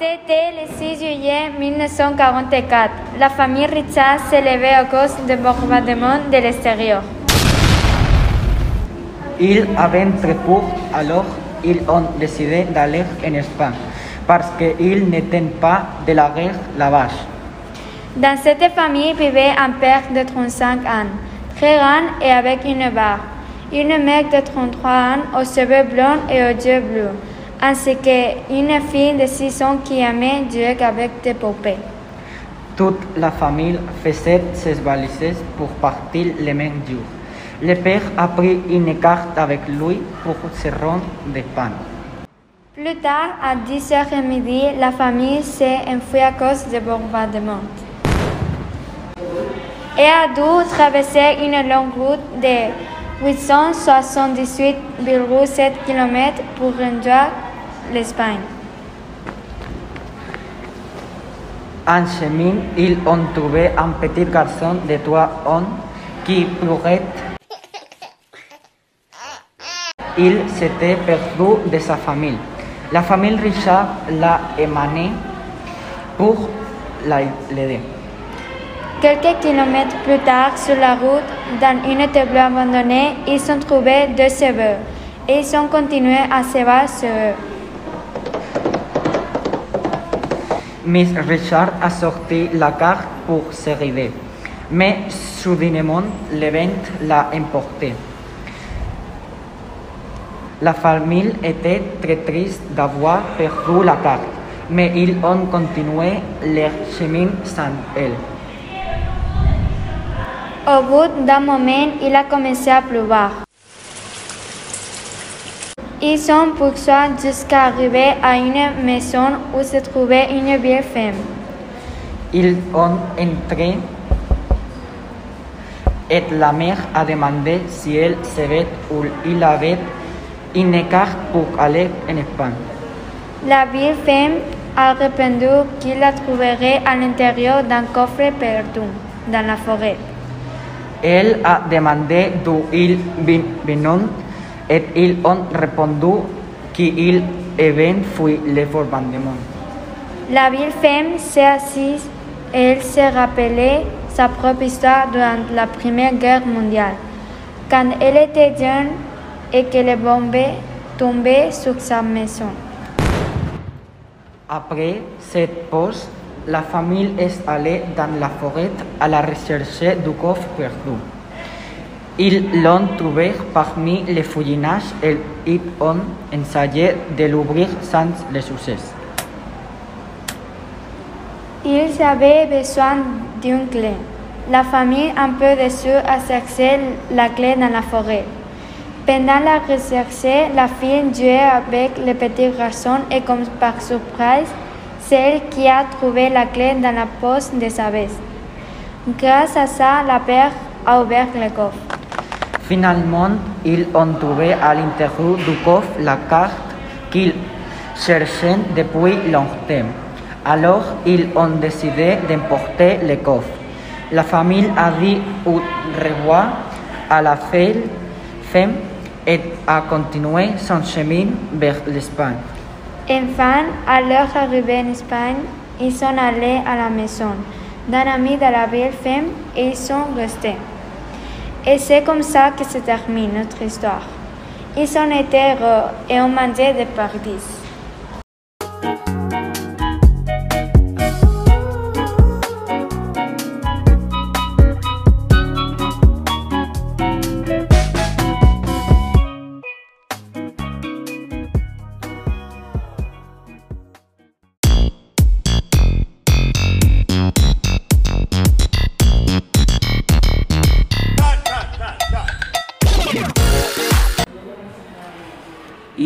C'était le 6 juillet 1944. La famille Richard levée à cause du bombardement de l'extérieur. Ils avaient très peur, alors ils ont décidé d'aller en Espagne, parce qu'ils n'étaient pas de la guerre là-bas. Dans cette famille vivait un père de 35 ans, très grand et avec une barbe, une mère de 33 ans aux cheveux blonds et aux yeux bleus, ainsi qu'une fille de 6 ans qui aimait jouer avec des poupées. Toute la famille faisait ses valises pour partir le même jour. Le père a pris une carte avec lui pour se rendre d'Espagne. Plus tard, à 10h30, la famille s'est enfuie à cause du bombardement. Et a dû traverser une longue route de 878,7 km pour rejoindre l'Espagne. En chemin, ils ont trouvé un petit garçon de 3 ans qui pleurait. Il s'était perdu de sa famille. La famille Richard l'a émané pour l'aider. Quelques kilomètres plus tard, sur la route, dans une table abandonnée, ils ont trouvé deux cheveux et ils ont continué à se battre sur eux. Miss Richard a sorti la carte pour se rider, mais soudainement, le vent l'a emporté. La famille était très triste d'avoir perdu la carte, mais ils ont continué leur chemin sans elle. Au bout d'un moment, il a commencé à pleuvoir. Ils sont poursuivis jusqu'à arriver à une maison où se trouvait une vieille femme. Ils ont entré et la mère a demandé si elle savait où il avait une carte pour aller en Espagne. La vieille femme a répondu qu'il la trouverait à l'intérieur d'un coffre perdu dans la forêt. Elle a demandé d'où ils venaient et ils ont répondu qu'ils avaient fui le bombardement. La vieille femme s'est assise et elle se rappelait sa propre histoire durant la Première Guerre mondiale, quand elle était jeune et que les bombes tombaient sur sa maison. Après cette pause, la famille est allée dans la forêt à la recherche du coffre perdu. Ils l'ont trouvé parmi les fouinages et ils ont essayé de l'ouvrir sans le succès. Ils avaient besoin d'une clé. La famille, un peu déçue, a cherché la clé dans la forêt. Pendant la recherche, la fille jouait avec le petit garçon et comme par surprise, c'est elle qui a trouvé la clé dans la poche de sa veste. Grâce à ça, la père a ouvert le coffre. Finalement, ils ont trouvé à l'intérieur du coffre la carte qu'ils cherchaient depuis longtemps. Alors, ils ont décidé d'emporter le coffre. La famille a dit au revoir à la femme et a continué son chemin vers l'Espagne. Enfin, à leur arrivée en Espagne, ils sont allés à la maison d'un ami de la vieille femme et ils sont restés. Et c'est comme ça que se termine notre histoire. Ils ont été heureux et ont mangé des paradis.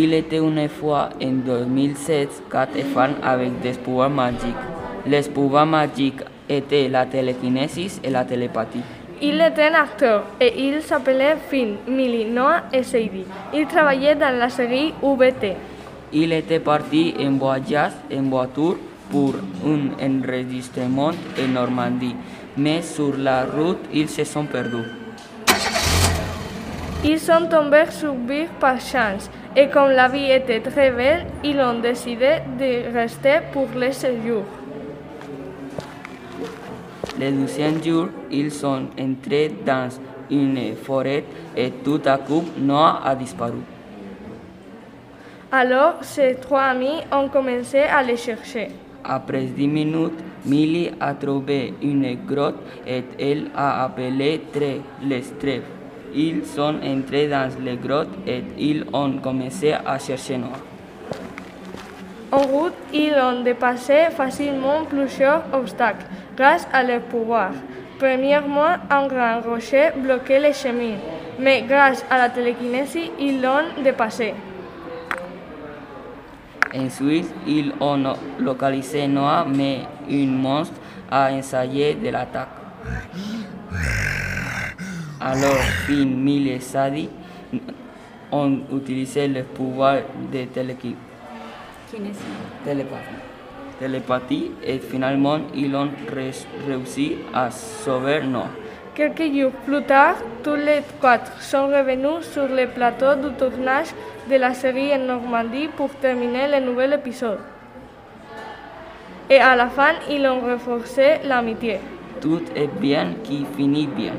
Il était une fois en 2007 quatre femmes avec des pouvoirs magiques. Les pouvoirs magiques étaient la télékinésis et la télépathie. Il était un acteur et il s'appelait Finn Millie Noah et Sadie. Il travaillait dans la série VT. Il était parti en voyage en voiture pour un enregistrement en Normandie, mais sur la route ils se sont perdus. Ils sont tombés sur Big par chance Et comme la vie était très belle, ils ont décidé de rester pour les jours. Le deuxième jour, ils sont entrés dans une forêt et tout à coup, Noah a disparu. Alors, ces trois amis ont commencé à les chercher. Après dix minutes, Millie a trouvé une grotte et elle a appelé très les trèfles. Ils sont entrés dans la grotte et ils ont commencé à chercher Noah. En route, ils ont dépassé facilement plusieurs obstacles grâce à leur pouvoir. Premièrement, un grand rocher bloquait les chemins, mais grâce à la télékinésie, ils l'ont dépassé. Ensuite, ils ont localisé Noah, mais un monstre a essayé de l'attaquer. Alors, Finn, Millie et Sadie ont utilisé le pouvoir de télépathie. télépathie et finalement, ils ont ré- réussi à sauver Noah. Quelques jours plus tard, tous les quatre sont revenus sur le plateau du tournage de la série en Normandie pour terminer le nouvel épisode. Et à la fin, ils ont renforcé l'amitié. Tout est bien qui finit bien.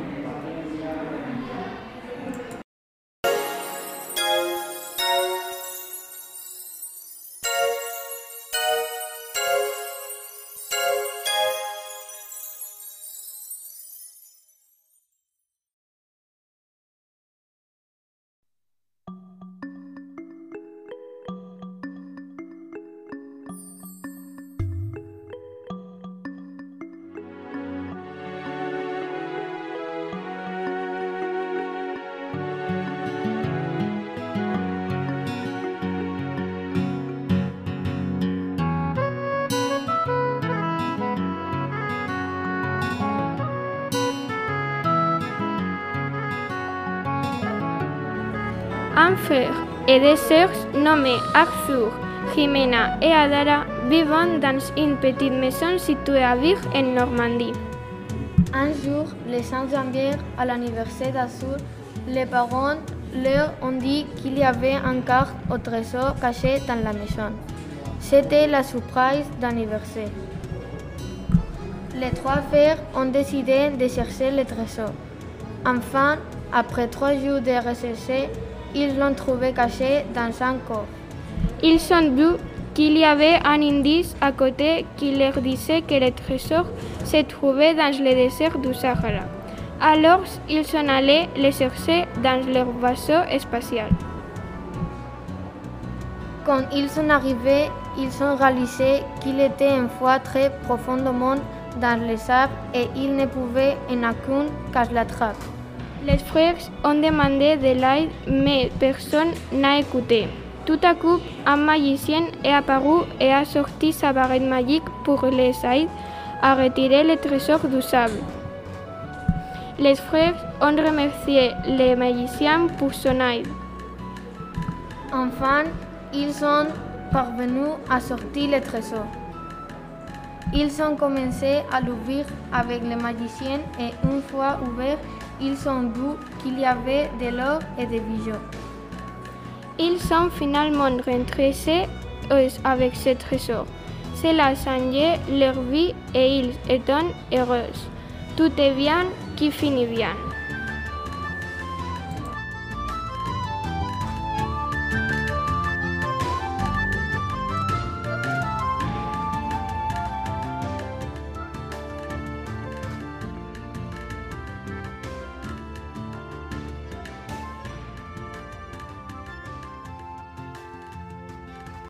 Frère et des sœurs nommés Arthur, Jimena et Adara vivent dans une petite maison située à Vire en Normandie. Un jour, le 5 janvier, à l'anniversaire d'Azur, les parents leur ont dit qu'il y avait un carte au trésor caché dans la maison. C'était la surprise d'anniversaire. Les trois frères ont décidé de chercher le trésor. Enfin, après trois jours de recherche, ils l'ont trouvé caché dans un coffre. Ils ont vu qu'il y avait un indice à côté qui leur disait que le trésor se trouvait dans le désert du Sahara. Alors, ils sont allés le chercher dans leur vaisseau spatial. Quand ils sont arrivés, ils ont réalisé qu'il était une fois très profondément dans les arbres et ils ne pouvaient en aucun cas l'attraper. Les frères ont demandé de l'aide, mais personne n'a écouté. Tout à coup, un magicien est apparu et a sorti sa baguette magique pour les aider à retirer le trésor du sable. Les frères ont remercié le magicien pour son aide. Enfin, ils sont parvenus à sortir le trésor. Ils ont commencé à l'ouvrir avec le magicien et une fois ouvert, ils ont vu qu'il y avait de l'or et des bijoux. Ils sont finalement rentrés avec ce trésor. Cela changé leur vie et ils étaient heureux. Tout est bien qui finit bien.